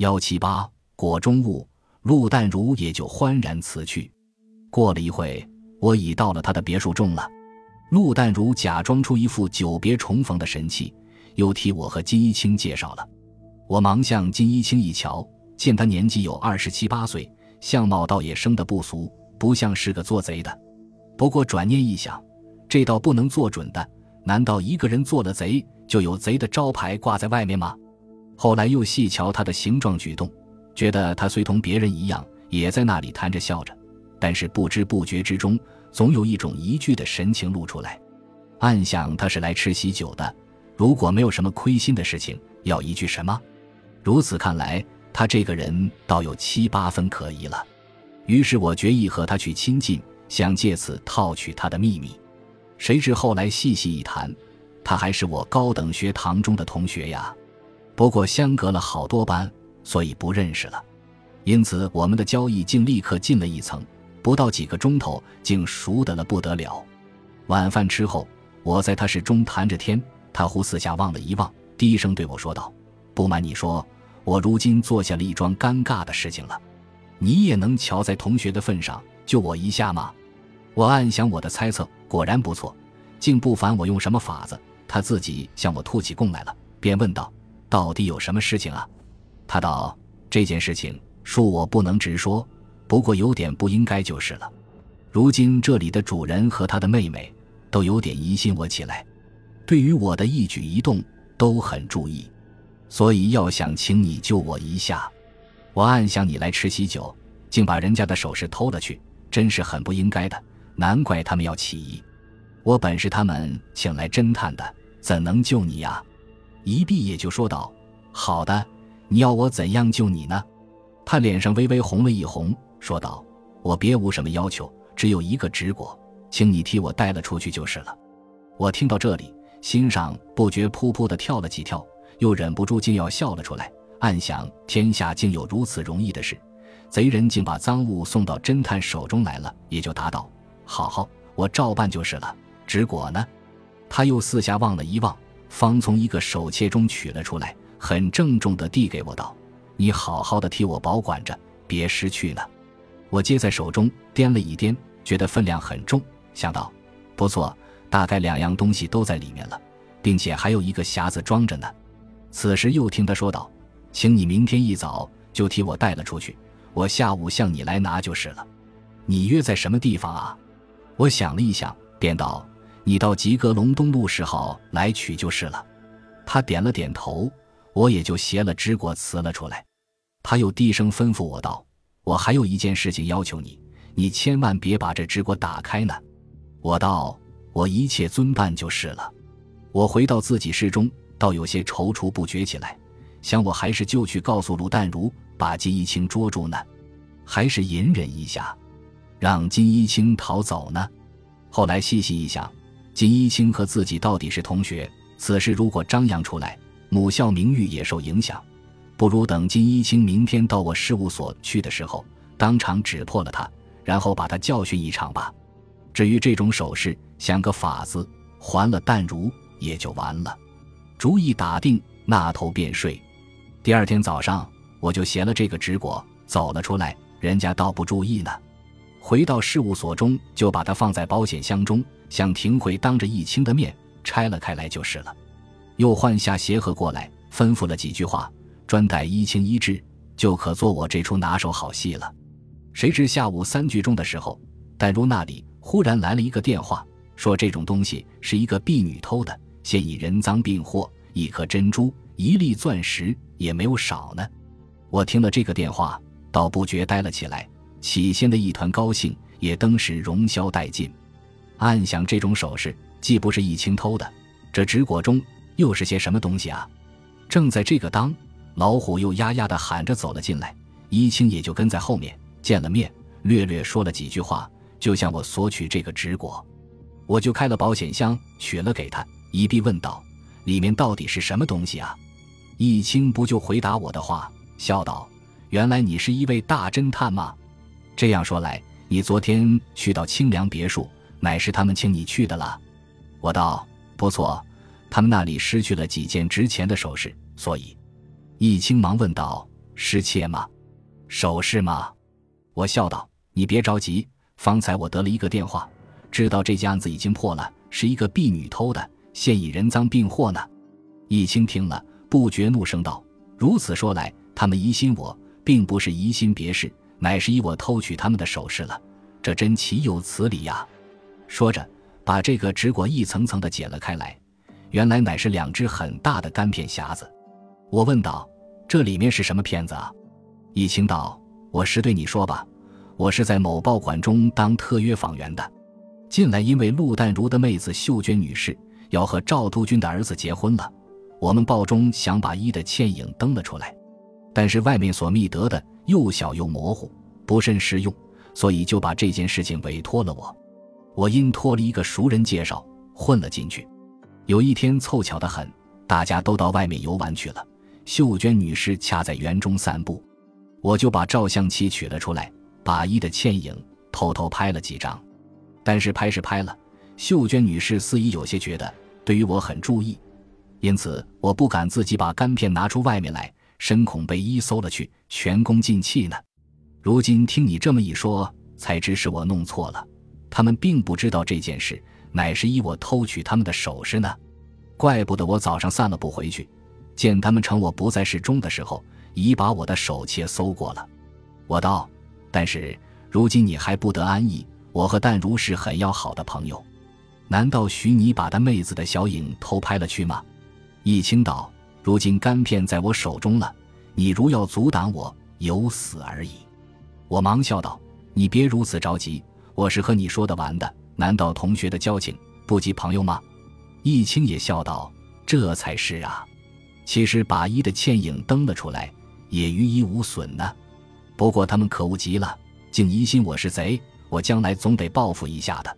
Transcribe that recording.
幺七八果中物，陆淡如也就欢然辞去。过了一会，我已到了他的别墅中了。陆淡如假装出一副久别重逢的神气，又替我和金一清介绍了。我忙向金一清一瞧，见他年纪有二十七八岁，相貌倒也生得不俗，不像是个做贼的。不过转念一想，这倒不能做准的。难道一个人做了贼，就有贼的招牌挂在外面吗？后来又细瞧他的形状举动，觉得他虽同别人一样，也在那里谈着笑着，但是不知不觉之中。总有一种疑惧的神情露出来，暗想他是来吃喜酒的。如果没有什么亏心的事情，要疑惧什么？如此看来，他这个人倒有七八分可疑了。于是我决意和他去亲近，想借此套取他的秘密。谁知后来细细一谈，他还是我高等学堂中的同学呀。不过相隔了好多班，所以不认识了。因此我们的交易竟立刻进了一层。不到几个钟头，竟熟得了不得了。晚饭吃后，我在他室中谈着天，他忽四下望了一望，低声对我说道：“不瞒你说，我如今做下了一桩尴尬的事情了。你也能瞧在同学的份上救我一下吗？”我暗想，我的猜测果然不错，竟不烦我用什么法子。他自己向我吐起供来了，便问道：“到底有什么事情啊？”他道：“这件事情，恕我不能直说。”不过有点不应该就是了。如今这里的主人和他的妹妹都有点疑心我起来，对于我的一举一动都很注意，所以要想请你救我一下。我暗想你来吃喜酒，竟把人家的首饰偷了去，真是很不应该的。难怪他们要起疑。我本是他们请来侦探的，怎能救你呀？一闭眼就说道：“好的，你要我怎样救你呢？”他脸上微微红了一红。说道：“我别无什么要求，只有一个职果，请你替我带了出去就是了。”我听到这里，心上不觉噗噗的跳了几跳，又忍不住竟要笑了出来，暗想：天下竟有如此容易的事，贼人竟把赃物送到侦探手中来了，也就答道：“好好，我照办就是了。”职果呢？他又四下望了一望，方从一个手切中取了出来，很郑重的递给我道：“你好好的替我保管着，别失去了。”我接在手中，掂了一掂，觉得分量很重，想到不错，大概两样东西都在里面了，并且还有一个匣子装着呢。此时又听他说道：“请你明天一早就替我带了出去，我下午向你来拿就是了。你约在什么地方啊？”我想了一想，便道：“你到吉格隆东路十号来取就是了。”他点了点头，我也就携了支果辞了出来。他又低声吩咐我道。我还有一件事情要求你，你千万别把这纸果打开呢。我道：“我一切遵办就是了。”我回到自己室中，倒有些踌躇不决起来，想我还是就去告诉鲁淡如，把金一清捉住呢，还是隐忍一下，让金一清逃走呢？后来细细一想，金一清和自己到底是同学，此事如果张扬出来，母校名誉也受影响。不如等金一清明天到我事务所去的时候，当场指破了他，然后把他教训一场吧。至于这种手势，想个法子还了淡如也就完了。主意打定，那头便睡。第二天早上，我就携了这个纸果走了出来，人家倒不注意呢。回到事务所中，就把它放在保险箱中，向庭会当着易清的面拆了开来就是了。又换下鞋盒过来，吩咐了几句话。专待一清一治，就可做我这出拿手好戏了。谁知下午三句钟的时候，淡如那里忽然来了一个电话，说这种东西是一个婢女偷的，现已人赃并获，一颗珍珠、一粒钻石也没有少呢。我听了这个电话，倒不觉呆了起来，起先的一团高兴也登时融消殆尽。暗想这种首饰既不是易清偷的，这纸果中又是些什么东西啊？正在这个当。老虎又呀呀的喊着走了进来，一清也就跟在后面见了面，略略说了几句话，就向我索取这个纸果。我就开了保险箱取了给他，一臂问道：“里面到底是什么东西啊？”一清不就回答我的话，笑道：“原来你是一位大侦探吗？这样说来，你昨天去到清凉别墅，乃是他们请你去的了。”我道：“不错，他们那里失去了几件值钱的首饰，所以。”易清忙问道：“失窃吗？首饰吗？我笑道：“你别着急，方才我得了一个电话，知道这件案子已经破了，是一个婢女偷的，现已人赃并获呢。”易清听了，不觉怒声道：“如此说来，他们疑心我，并不是疑心别事，乃是以我偷取他们的首饰了。这真岂有此理呀！”说着，把这个纸裹一层层的解了开来，原来乃是两只很大的干片匣子。我问道：“这里面是什么片子啊？”易清道：“我实对你说吧，我是在某报馆中当特约访员的，近来因为陆淡如的妹子秀娟女士要和赵督军的儿子结婚了，我们报中想把一的倩影登了出来，但是外面所觅得的又小又模糊，不甚实用，所以就把这件事情委托了我。”我因托了一个熟人介绍，混了进去。有一天凑巧的很，大家都到外面游玩去了。秀娟女士恰在园中散步，我就把照相机取了出来，把一的倩影偷偷拍了几张。但是拍是拍了，秀娟女士似已有些觉得对于我很注意，因此我不敢自己把干片拿出外面来，深恐被一搜了去，前功尽弃呢。如今听你这么一说，才知是我弄错了。他们并不知道这件事，乃是以我偷取他们的首饰呢。怪不得我早上散了步回去，见他们趁我不在室中的时候，已把我的手切搜过了。我道：“但是如今你还不得安逸。我和淡如是很要好的朋友，难道许你把他妹子的小影偷拍了去吗？”易清道：“如今干片在我手中了，你如要阻挡我，有死而已。”我忙笑道：“你别如此着急。”我是和你说的玩的，难道同学的交情不及朋友吗？易清也笑道：“这才是啊！其实把一的倩影登了出来，也于一无损呢。不过他们可恶极了，竟疑心我是贼，我将来总得报复一下的。”